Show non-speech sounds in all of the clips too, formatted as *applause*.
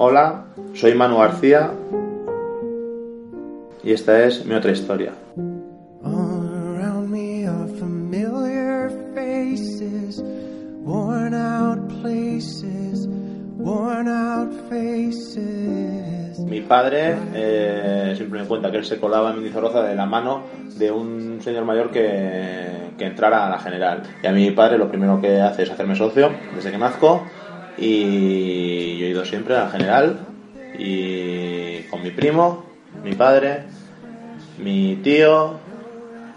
Hola, soy Manu García y esta es mi otra historia. Mi padre eh, siempre me cuenta que él se colaba en Mendizorroza de la mano de un señor mayor que, que entrara a la general. Y a mi padre lo primero que hace es hacerme socio desde que nazco y yo he ido siempre a la general y con mi primo, mi padre, mi tío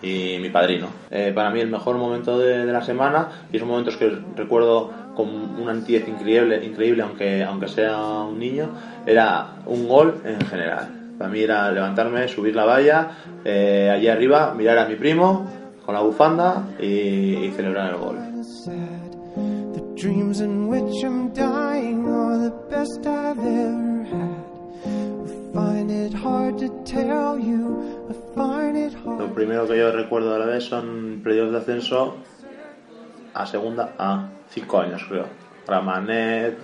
y mi padrino. Eh, para mí el mejor momento de, de la semana y son momentos que recuerdo con una nitidez increíble, increíble aunque, aunque sea un niño, era un gol en general. Para mí era levantarme, subir la valla, eh, allí arriba, mirar a mi primo con la bufanda y, y celebrar el gol. Dreams in which I'm dying are the best I've ever had. I find it hard to tell you. I find it Lo hard. primero que yo recuerdo a la vez son periodos de ascenso a segunda a cinco años creo. Ramanet,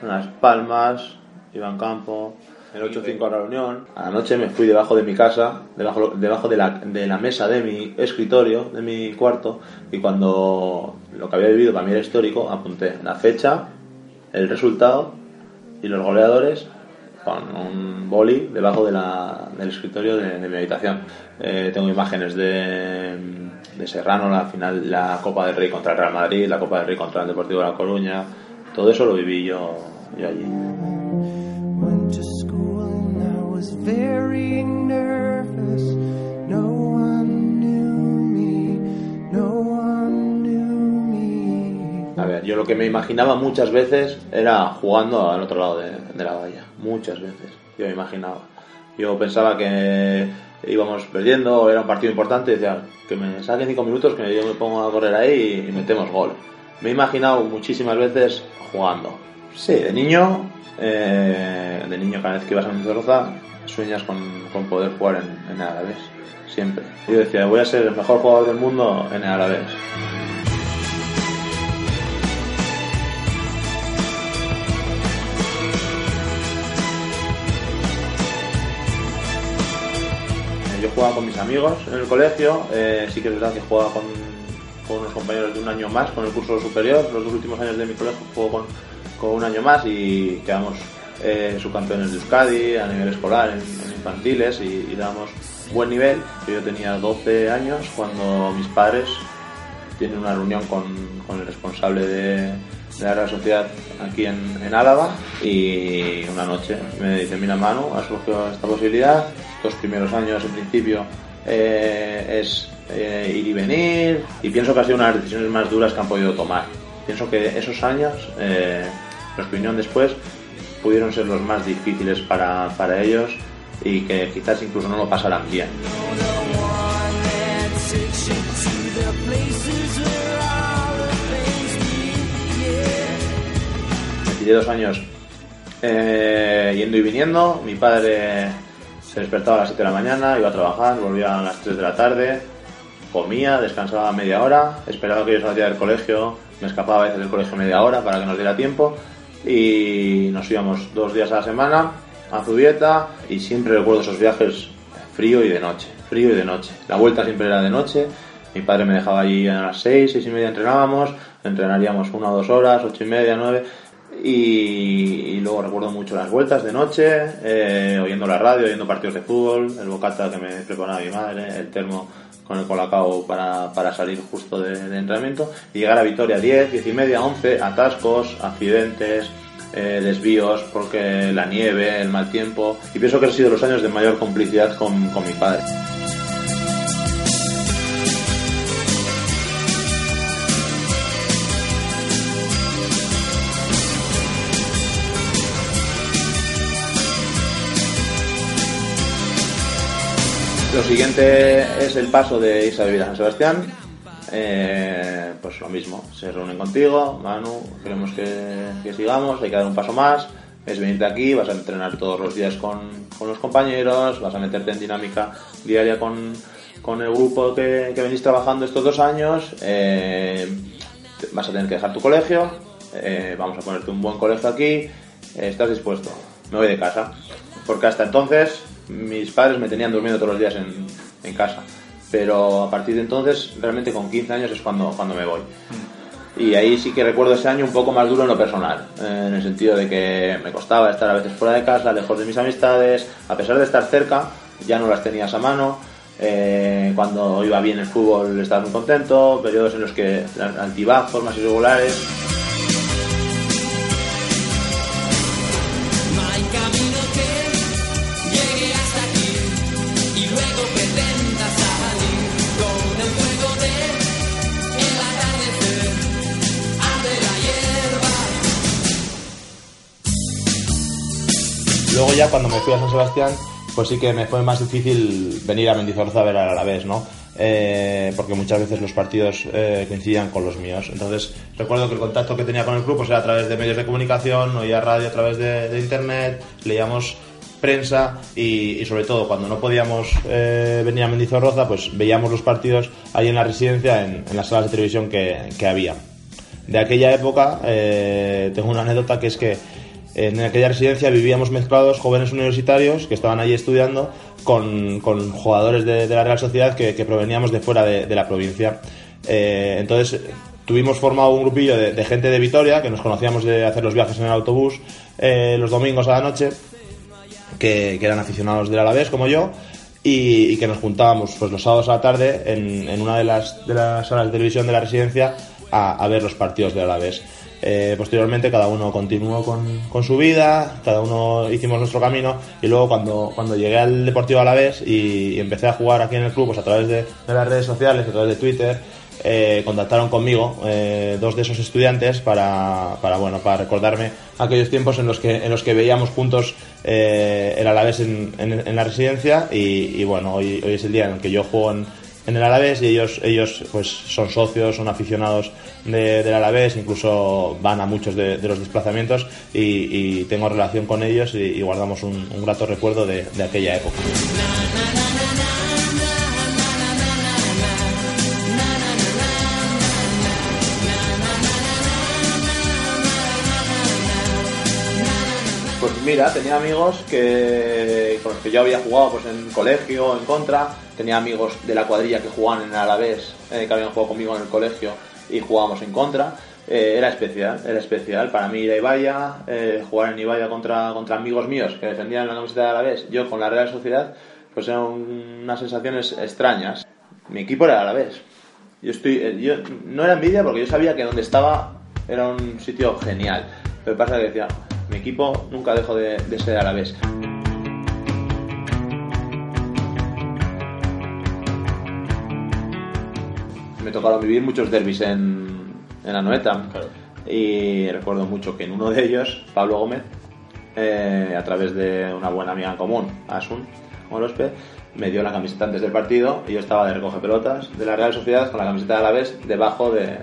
Las Palmas, Iván Campo, el 8-5 a la Unión. A la noche me fui debajo de mi casa, debajo, debajo de, la, de la mesa de mi escritorio, de mi cuarto, y cuando lo que había vivido para mí era histórico, apunté la fecha, el resultado y los goleadores con un boli debajo de la- del escritorio de, de mi habitación. Eh, tengo imágenes de, de Serrano, la final, la Copa del Rey contra el Real Madrid, la Copa del Rey contra el Deportivo de La Coruña. Todo eso lo viví yo, yo allí. Very nervous. No one knew me. No one knew me. A ver, yo lo que me imaginaba muchas veces era jugando al otro lado de, de la valla. Muchas veces. Yo me imaginaba. Yo pensaba que íbamos perdiendo, era un partido importante, decía que me saquen cinco minutos, que yo me pongo a correr ahí y, metemos gol. Me he imaginado muchísimas veces jugando. Sí, de niño, eh, de niño cada vez que ibas a Mendizorroza, sueñas con, con poder jugar en, en Alavés. Siempre. Yo decía, voy a ser el mejor jugador del mundo en Alavés. Eh, Yo jugaba con mis amigos en el colegio, eh, sí que es verdad que jugaba con, con unos compañeros de un año más con el curso superior. Los dos últimos años de mi colegio juego con, con un año más y quedamos eh, subcampeones de Euskadi a nivel escolar en, en infantiles y, y damos buen nivel. Yo tenía 12 años cuando mis padres tienen una reunión con, con el responsable de, de la Sociedad aquí en, en Álava y una noche me dice, mira Manu, ha surgido esta posibilidad, estos primeros años en principio eh, es eh, ir y venir y pienso que ha sido una de las decisiones más duras que han podido tomar. Pienso que esos años, eh, los que vinieron después, pudieron ser los más difíciles para, para ellos y que quizás incluso no lo pasaran bien. Me tiré dos años eh, yendo y viniendo. Mi padre se despertaba a las 7 de la mañana, iba a trabajar, volvía a las 3 de la tarde, comía, descansaba media hora, esperaba que yo saliera del colegio, me escapaba a veces del colegio media hora para que nos diera tiempo y nos íbamos dos días a la semana a Zubieta y siempre recuerdo esos viajes frío y de noche, frío y de noche. La vuelta siempre era de noche, mi padre me dejaba allí a las 6, 6 y media entrenábamos, entrenaríamos una o dos horas, ocho y media, nueve y, y luego recuerdo mucho las vueltas de noche, eh, oyendo la radio, oyendo partidos de fútbol, el bocata que me preparaba mi madre, el termo con el colacao para, para salir justo de, entrenamiento y llegar a Vitoria 10, 10 y media, 11, atascos, accidentes, eh, desvíos porque la nieve, el mal tiempo y pienso que han sido los años de mayor complicidad con, con mi padre. Lo siguiente es el paso de irse a vivir San Sebastián. Eh, pues lo mismo, se reúnen contigo, Manu, queremos que, sigamos, hay que dar un paso más, es venirte aquí, vas a entrenar todos los días con, con los compañeros, vas a meterte en dinámica diaria con, con el grupo que, que venís trabajando estos dos años, eh, vas a tener que dejar tu colegio, eh, vamos a ponerte un buen colegio aquí ¿estás dispuesto? Me voy de casa. Porque hasta entonces mis padres me tenían durmiendo todos los días en, en casa. Pero a partir de entonces, realmente con 15 años es cuando, cuando me voy. Y ahí sí que recuerdo ese año un poco más duro en lo personal, eh, en el sentido de que me costaba estar a veces fuera de casa, lejos de mis amistades, a pesar de estar cerca, ya no las tenías a mano. Eh, cuando iba bien el fútbol estaba muy contento, periodos en los que altibajos más irregulares. Ya cuando me fui a San Sebastián, pues sí que me fue más difícil venir a Mendizorroza a ver al Alavés, ¿no? Eh, porque muchas veces los partidos eh, coincidían con los míos. Entonces recuerdo que el contacto que tenía con el club pues, era a través de medios de comunicación, oía radio a través de, internet, leíamos prensa y, sobre todo cuando no podíamos eh, venir a Mendizorroza, pues veíamos los partidos ahí en la residencia, en, las salas de televisión que, había. De aquella época tengo una anécdota que es que en aquella residencia vivíamos mezclados jóvenes universitarios que estaban allí estudiando con, con jugadores de, la Real Sociedad que, proveníamos de fuera de, la provincia. Eh, entonces tuvimos formado un grupillo de, gente de Vitoria que nos conocíamos de hacer los viajes en el autobús eh, los domingos a la noche que, eran aficionados del Alavés como yo y, que nos juntábamos pues los sábados a la tarde en, en una de las, de las salas de televisión de la residencia a, a ver los partidos del Alavés. Eh, posteriormente cada uno continuó con, con, su vida, cada uno hicimos nuestro camino y luego cuando, cuando llegué al Deportivo Alavés y, y empecé a jugar aquí en el club pues a través de, de las redes sociales, a través de Twitter, eh, contactaron conmigo eh, dos de esos estudiantes para, para, bueno, para recordarme aquellos tiempos en los que, en los que veíamos juntos el Alavés en, en, la residencia y, y, bueno, hoy, hoy es el día en el que yo juego en, en el Alavés y ellos, ellos pues son socios, son aficionados de, del Alavés, incluso van a muchos de, los desplazamientos y, tengo relación con ellos y, guardamos un, un, grato recuerdo de aquella época. Mira, tenía amigos que con los que yo había jugado pues en colegio, en contra, tenía amigos de la cuadrilla que jugaban en Alavés, eh, que habían jugado conmigo en el colegio y jugábamos en contra. Eh, era especial, era especial para mí ir a Ibaya, eh, jugar en Ibaya contra, contra amigos míos que defendían la camiseta de Alavés, yo con la Real Sociedad, pues eran unas sensaciones extrañas. Mi equipo era Alavés. Yo estoy, eh, yo no era envidia porque yo sabía que donde estaba era un sitio genial. Pero pasa que decía, mi equipo nunca dejó de, de ser Alavés. Me tocaron vivir muchos derbis en, en Anoeta. Claro. Y recuerdo mucho que en uno de ellos, Pablo Gómez, eh, a través de una buena amiga en común, Asun Morospe, me dio la camiseta antes del partido y yo estaba de recoge pelotas de la Real Sociedad con la camiseta de Alavés debajo de,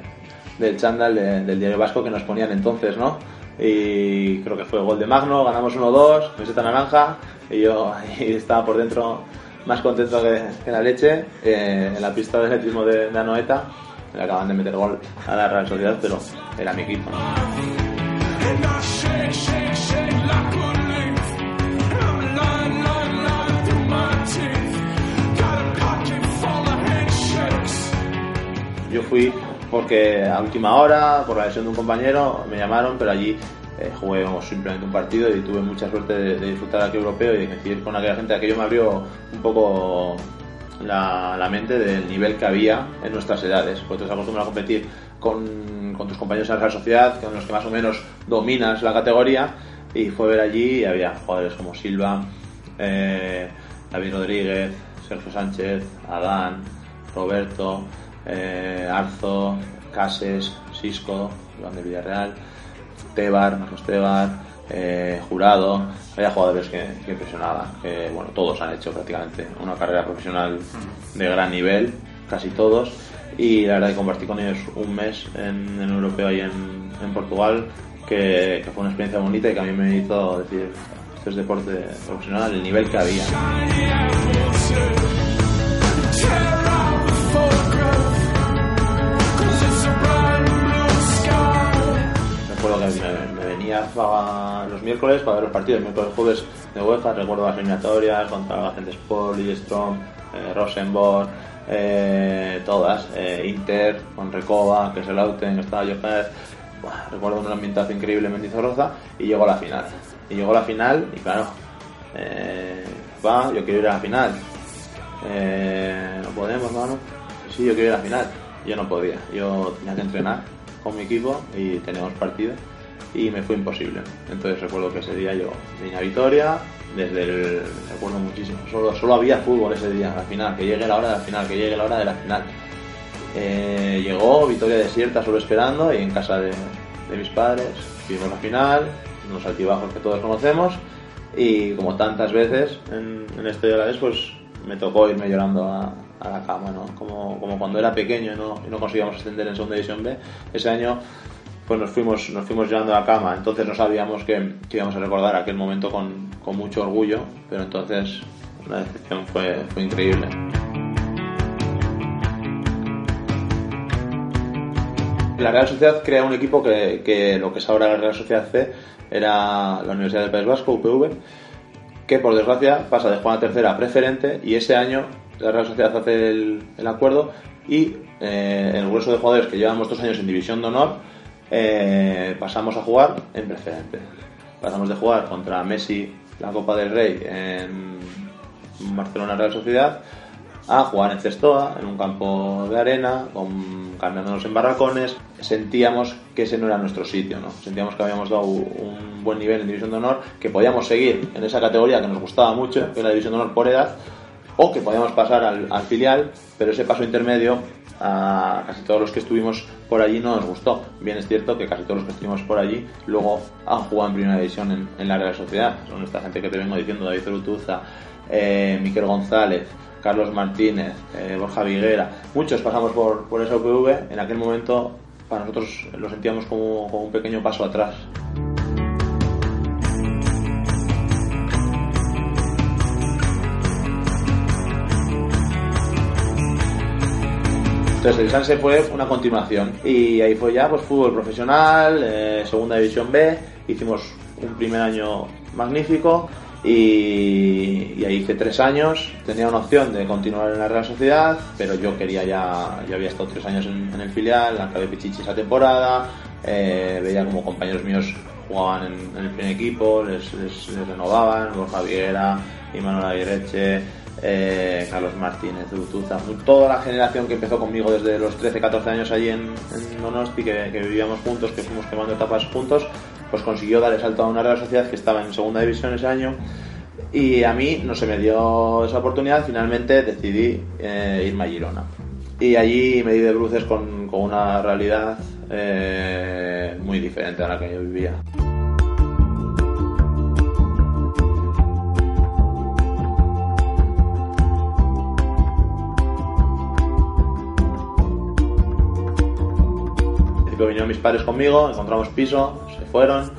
del chándal de, del diario vasco que nos ponían entonces, ¿no? Y creo que fue gol de Magno, ganamos 1-2, camiseta naranja y yo estaba por dentro más contento que, que la leche eh, en la pista de atletismo de, Anoeta. Le acaban de meter gol a la Real Sociedad, pero era mi equipo. Yo fui porque a última hora, por la lesión de un compañero, me llamaron, pero allí eh, jugué simplemente un partido y tuve mucha suerte de, disfrutar aquel europeo y coincidir con aquella gente. Aquello me abrió un poco la, la, mente del nivel que había en nuestras edades. Porque te acostumbras a competir con, con, tus compañeros de la sociedad, con los que más o menos dominas la categoría. Y fue ver allí y había jugadores como Silva, eh, David Rodríguez, Sergio Sánchez, Adán, Roberto, eh, Arzo, Cases, Sisco, Iván de Villarreal, Tebar, Marcos Tebar, eh, Jurado, había jugadores que, que impresionaban, que bueno, todos han hecho prácticamente una carrera profesional de gran nivel, casi todos, y la verdad que compartí con ellos un mes en, en europeo ahí en, Portugal, que, fue una experiencia bonita y que a mí me hizo decir, esto es deporte profesional, el nivel que había. Los miércoles para ver los partidos, miércoles jueves de UEFA, recuerdo las eliminatorias contra la gente Sport, Lidstrom, eh, Rosenborg, eh, todas, eh, Inter, con Recoba, que es el Auten, estaba Johannes, Buah, recuerdo un ambientazo increíble en Mendizorroza y llegó a la final. Y llegó a la final y claro, eh, va, yo quiero ir a la final. No podemos, mano. Sí, yo quiero ir a la final. Yo no podía, yo tenía que entrenar con mi equipo y teníamos partido y me fue imposible. Entonces recuerdo que ese día yo vine a Vitoria, desde el, recuerdo muchísimo, solo, solo había fútbol ese día, la final, que llegue la hora de la final, que llegue la hora de la final. Eh, llegó Vitoria desierta solo esperando y en casa de, de mis padres vimos la final, unos altibajos que todos conocemos y como tantas veces en, en este de la vez pues me tocó irme llorando a, a la cama, ¿no? Como, como cuando era pequeño y no, y no conseguíamos ascender en segunda división B, ese año pues nos fuimos, nos fuimos llorando a la cama, entonces no sabíamos que, que íbamos a recordar aquel momento con, con mucho orgullo, pero entonces la decepción fue, fue increíble. La Real Sociedad crea un equipo que, que lo que es ahora la Real Sociedad C era la Universidad del País Vasco, UPV, que por desgracia pasa de jugar a tercera a preferente y ese año la Real Sociedad hace el, el acuerdo y eh, el grueso de jugadores que llevamos dos años en División de Honor eh, pasamos a jugar en preferente. Pasamos de jugar contra Messi la Copa del Rey en Barcelona Real Sociedad a jugar en Cestoa, en un campo de arena, con, cambiándonos en barracones. Sentíamos que ese no era nuestro sitio, ¿no? Sentíamos que habíamos dado un buen nivel en División de Honor, que podíamos seguir en esa categoría que nos gustaba mucho, que era la División de Honor por edad, o que podíamos pasar al, al filial, pero ese paso intermedio a casi todos los que estuvimos por allí no nos gustó. Bien es cierto que casi todos los que estuvimos por allí luego han jugado en primera división en, en la Real Sociedad. Son esta gente que te vengo diciendo, David Zerutuza, eh, Miquel González, Carlos Martínez, eh, Borja Viguera. Muchos pasamos por, por esa UPV. En aquel momento para nosotros lo sentíamos como, como un pequeño paso atrás. Entonces el Sanse fue una continuación. Y ahí fue ya pues fútbol profesional, eh, segunda división B, hicimos un primer año magnífico y, ahí hice tres años, tenía una opción de continuar en la Real Sociedad, pero yo quería ya, yo había estado tres años en, el filial, acabé Pichichi esa temporada, eh, veía como compañeros míos jugaban en, en el primer equipo, les, les, les renovaban, Borja Viguera, Imanol Aguirreche, eh, Carlos Martínez, Utuza, toda la generación que empezó conmigo desde los 13, 14 años allí en, en Donosti, que, que vivíamos juntos, que fuimos quemando etapas juntos, pues consiguió dar el salto a una Real Sociedad que estaba en segunda división ese año. Y a mí no se me dio esa oportunidad, finalmente decidí eh, irme a Girona. Y allí me di de bruces con, con una realidad eh, muy diferente a la que yo vivía. Principio vinieron mis padres conmigo, encontramos piso, se fueron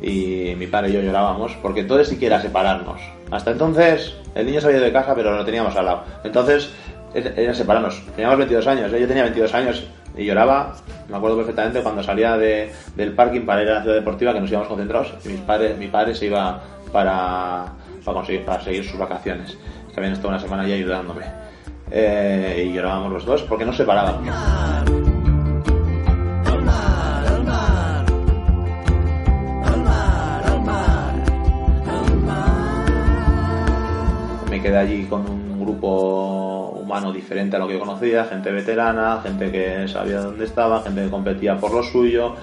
y mi padre y yo llorábamos porque entonces siquiera separarnos. Hasta entonces el niño se había ido de casa pero lo teníamos al lado. Entonces era separarnos. Teníamos 22 años, ¿eh? yo tenía 22 años y lloraba. Me acuerdo perfectamente cuando salía de, del parking para ir a la ciudad deportiva que nos íbamos concentrados y mis padres, mi padre se iba para, para, conseguir, para seguir sus vacaciones. Que habían estado una semana allí ayudándome. Eh, y llorábamos los dos porque nos separábamos. Quedé allí con un grupo humano diferente a lo que yo conocía, gente veterana, gente que sabía dónde estaba, gente que competía por lo suyo.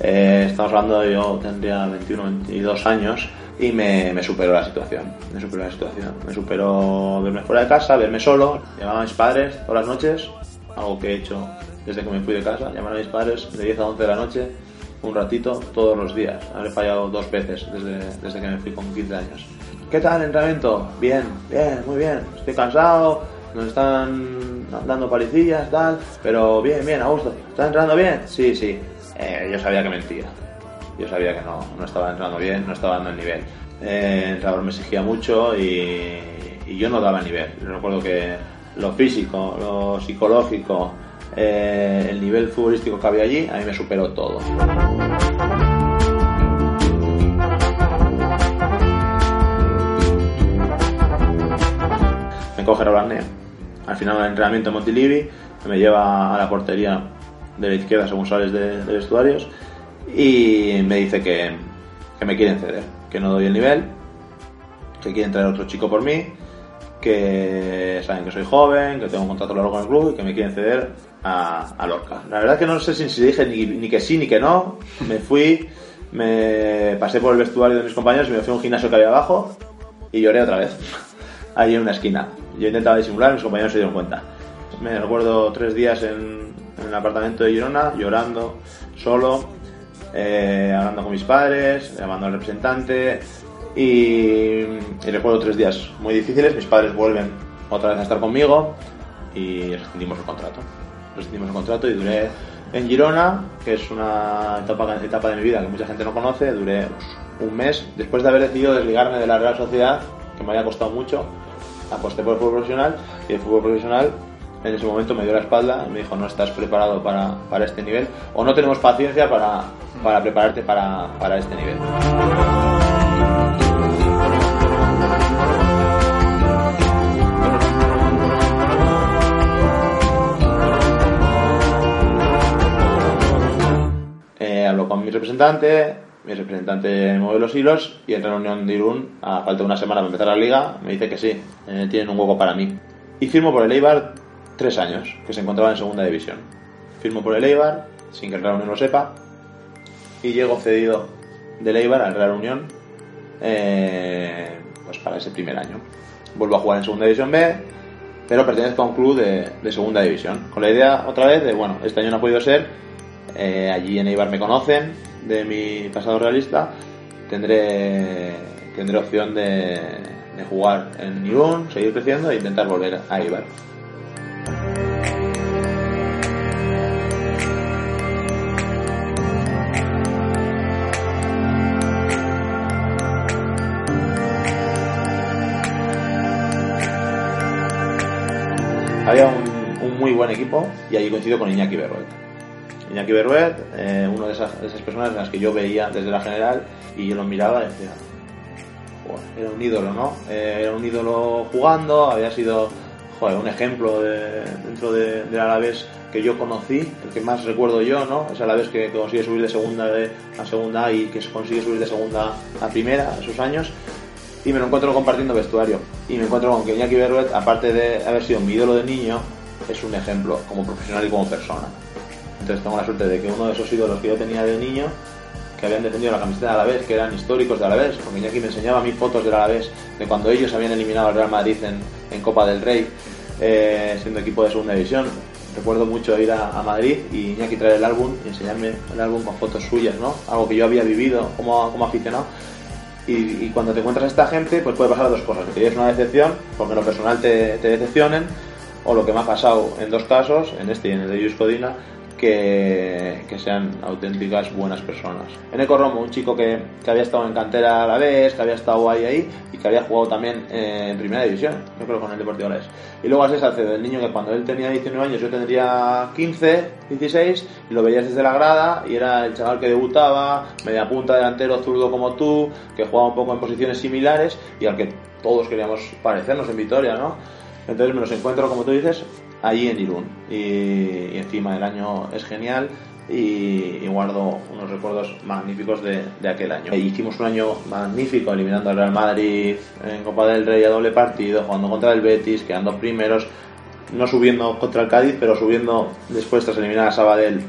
Eh, estamos hablando, yo tendría 21, 22 años y me, me superó la situación. Me superó la situación. Me superó verme fuera de casa, verme solo. Llamaba a mis padres todas las noches, algo que he hecho desde que me fui de casa. Llamar a mis padres de 10 a 11 de la noche, un ratito, todos los días. Habré fallado dos veces desde, desde que me fui con 15 años. ¿Qué tal el entrenamiento? Bien, bien, muy bien. Estoy cansado, nos están dando palicillas, tal, pero bien, bien, a gusto. ¿Estás entrenando bien? Sí, sí. Eh, yo sabía que mentía. Yo sabía que no, no estaba entrenando bien, no estaba dando el nivel. Eh, el entrenador me exigía mucho y, y yo no daba el nivel. Yo recuerdo que lo físico, lo psicológico, eh, el nivel futbolístico que había allí, a mí me superó todo. Coge Roland Al final del entrenamiento en Montilivi, me lleva a la portería de la izquierda según sales de, de vestuarios y me dice que, que me quieren ceder, que no doy el nivel, que quieren traer otro chico por mí, que saben que soy joven, que tengo un contrato largo con el club y que me quieren ceder a, a Lorca. La verdad que no sé si, si dije ni, ni que sí ni que no, me fui, me pasé por el vestuario de mis compañeros y me fui a un gimnasio que había abajo y lloré otra vez, *laughs* ahí en una esquina. Yo intentaba disimular, mis compañeros se dieron cuenta. Me recuerdo tres días en, en el apartamento de Girona, llorando, solo, eh, hablando con mis padres, llamando al representante y, y recuerdo tres días muy difíciles. Mis padres vuelven otra vez a estar conmigo y rescindimos el contrato. Rescindimos el contrato y duré en Girona, que es una etapa, etapa de mi vida que mucha gente no conoce, duré un mes. Después de haber decidido desligarme de la Real Sociedad, que me había costado mucho, aposté por el fútbol profesional y el fútbol profesional en ese momento me dio la espalda y me dijo no estás preparado para, para este nivel o no tenemos paciencia para, para prepararte para, para este nivel. Eh, con mi representante, mi representante mueve los hilos y en reunión de Irún a falta de una semana para empezar la liga, me dice que sí, eh, tienen un hueco para mí. Y firmo por el Eibar tres años, que se encontraba en segunda división. Firmo por el Eibar, sin que el Real Unión lo sepa, y llego cedido del Eibar al Real Unión eh, pues para ese primer año. Vuelvo a jugar en segunda división B, pero pertenezco a un club de, de segunda división. Con la idea otra vez de, bueno, este año no ha podido ser, eh, allí en Eibar me conocen de mi pasado realista, tendré, tendré opción de, jugar en Irún, seguir creciendo e intentar volver a Eibar. Había un, muy buen equipo y allí coincido con Iñaki Berruet. Iñaki Berruet, eh, una de esas, personas en las que yo veía desde la general y yo lo miraba y decía, "Joder, era un ídolo, ¿no? Eh, era un ídolo jugando, había sido un ejemplo de- dentro de- del Alavés que yo conocí, el que más recuerdo yo, ¿no? Es Alavés que consigue subir de segunda a segunda A y que consigue subir de segunda a primera esos años y me lo encuentro compartiendo vestuario. Y me encuentro con que Iñaki Berruet, aparte de haber sido mi ídolo de niño, es un ejemplo como profesional y como persona. Entonces tengo la suerte de que uno de esos ídolos que yo tenía de niño, que habían defendido la camiseta de Alavés, que eran históricos de Alavés, porque Iñaki me enseñaba a mí fotos del Alavés de cuando ellos habían eliminado al Real Madrid en, en Copa del Rey, eh, siendo equipo de segunda división. Recuerdo mucho ir a, a Madrid y Iñaki traer el álbum y enseñarme el álbum con fotos suyas, ¿no? Algo que yo había vivido como, como aficionado. Y, y cuando te encuentras a esta gente, pues puede pasar dos cosas. Que es una decepción, porque lo personal te, te decepcionen, o lo que me ha pasado en dos casos, en este y en el de Luis Codina, que, que sean auténticas buenas personas. En Romo, un chico que, que había estado en cantera a la vez, que había estado ahí ahí y que había jugado también eh, en primera división, yo creo con el Deportivo Alavés. Y luego Alex Salcedo, el niño que cuando él tenía 19 años yo tendría 15, 16, y lo veías desde la grada y era el chaval que debutaba, media punta delantero zurdo como tú, que jugaba un poco en posiciones similares y al que todos queríamos parecernos en Vitoria, ¿no? Entonces me los encuentro, como tú dices, allí en Irún. Y, encima el año es genial y, guardo unos recuerdos magníficos de, de aquel año. E hicimos un año magnífico eliminando al Real Madrid en Copa del Rey a doble partido, jugando contra el Betis, quedando primeros, no subiendo contra el Cádiz, pero subiendo después tras eliminar a Sabadell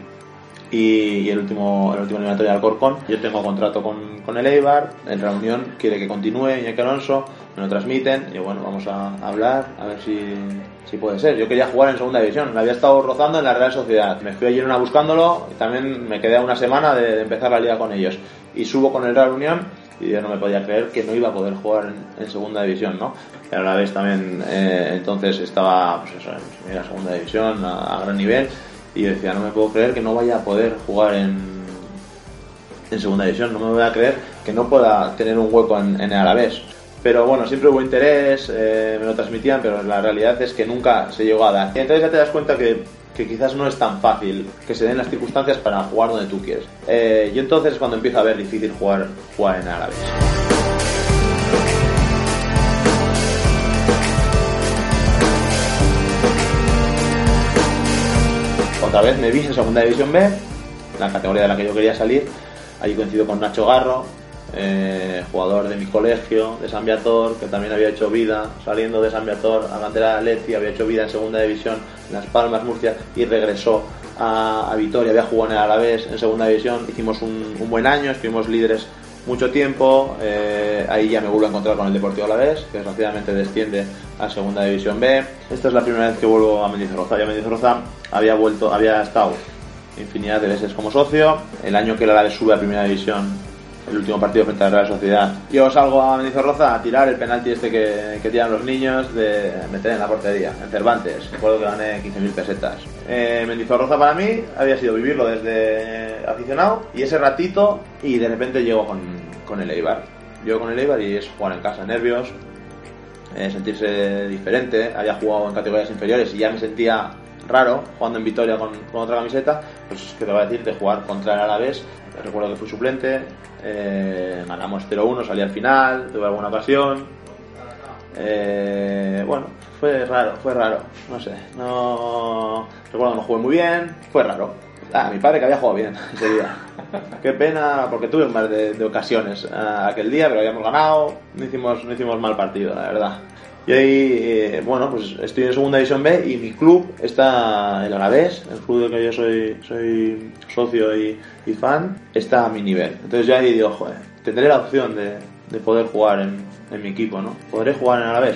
y, el último el último eliminatorio al Corcón. Yo tengo contrato con, con el Eibar, en reunión quiere que continúe Iñaki Alonso, me lo transmiten y bueno, vamos a hablar a ver si, si puede ser. Yo quería jugar en segunda división, la había estado rozando en la Real Sociedad. Me fui a Girona buscándolo y también me quedé a una semana de, de empezar la liga con ellos. Y subo con el Real Unión y yo no me podía creer que no iba a poder jugar en, en segunda división, ¿no? Y a la vez también eh, entonces estaba pues eso, en primera, segunda división a, a gran nivel y decía, no me puedo creer que no vaya a poder jugar en, en segunda división, no me voy a creer que no pueda tener un hueco en, en el Alavés. Pero bueno, siempre hubo interés, eh, me lo transmitían, pero la realidad es que nunca se llegó a dar. Entonces ya te das cuenta que, que quizás no es tan fácil que se den las circunstancias para jugar donde tú quieres. Eh, y entonces es cuando empiezo a ver difícil jugar, jugar en árabes. Otra vez me vi en segunda división B, la categoría de la que yo quería salir. Allí coincido con Nacho Garro, eh, jugador de mi colegio, de San Viator, que también había hecho vida saliendo de San Viator a cantera de Leti, había hecho vida en segunda división en Las Palmas, Murcia, y regresó a, Vitoria, había jugado en el Alavés en segunda división. Hicimos un, un buen año, estuvimos líderes mucho tiempo. eh, ahí ya me vuelvo a encontrar con el Deportivo Alavés, que desgraciadamente desciende a Segunda División B. Esta es la primera vez que vuelvo a Mendizorroza. Ya Mendizorroza había vuelto, había estado infinidad de veces como socio. El año que el Alavés sube a Primera División, el último partido frente a la Real Sociedad, yo salgo a Mendizorroza a tirar el penalti este que, que tiran los niños de meter en la portería, en Cervantes. Recuerdo que gané 15.000 pesetas. Eh, Mendizorroza para mí había sido vivirlo desde aficionado y ese ratito y de repente llego con, con el Eibar. Llego con el Eibar y es jugar en casa, nervios, eh, sentirse diferente. Había jugado en categorías inferiores y ya me sentía raro jugando en Vitoria con, con otra camiseta. Pues, ¿qué te voy a decir? De jugar contra el Alavés. Recuerdo que fui suplente. Eh, ganamos 0-1, salí al final. Tuve alguna ocasión. Eh, bueno, fue raro, fue raro. No sé. No. Recuerdo que no jugué muy bien. Fue raro. Ah, mi padre que había jugado bien ese día. *laughs* Qué pena, porque tuve un par de, de ocasiones ah, aquel día, pero habíamos ganado. No hicimos, no hicimos mal partido, la verdad. Y ahí, eh, bueno, pues estoy en segunda división B y mi club está, el Alavés, el club del que yo soy, soy socio y, fan, está a mi nivel. Entonces ya ahí digo, joder, tendré la opción de, de poder jugar en, en mi equipo, ¿no? ¿Podré jugar en Alavés?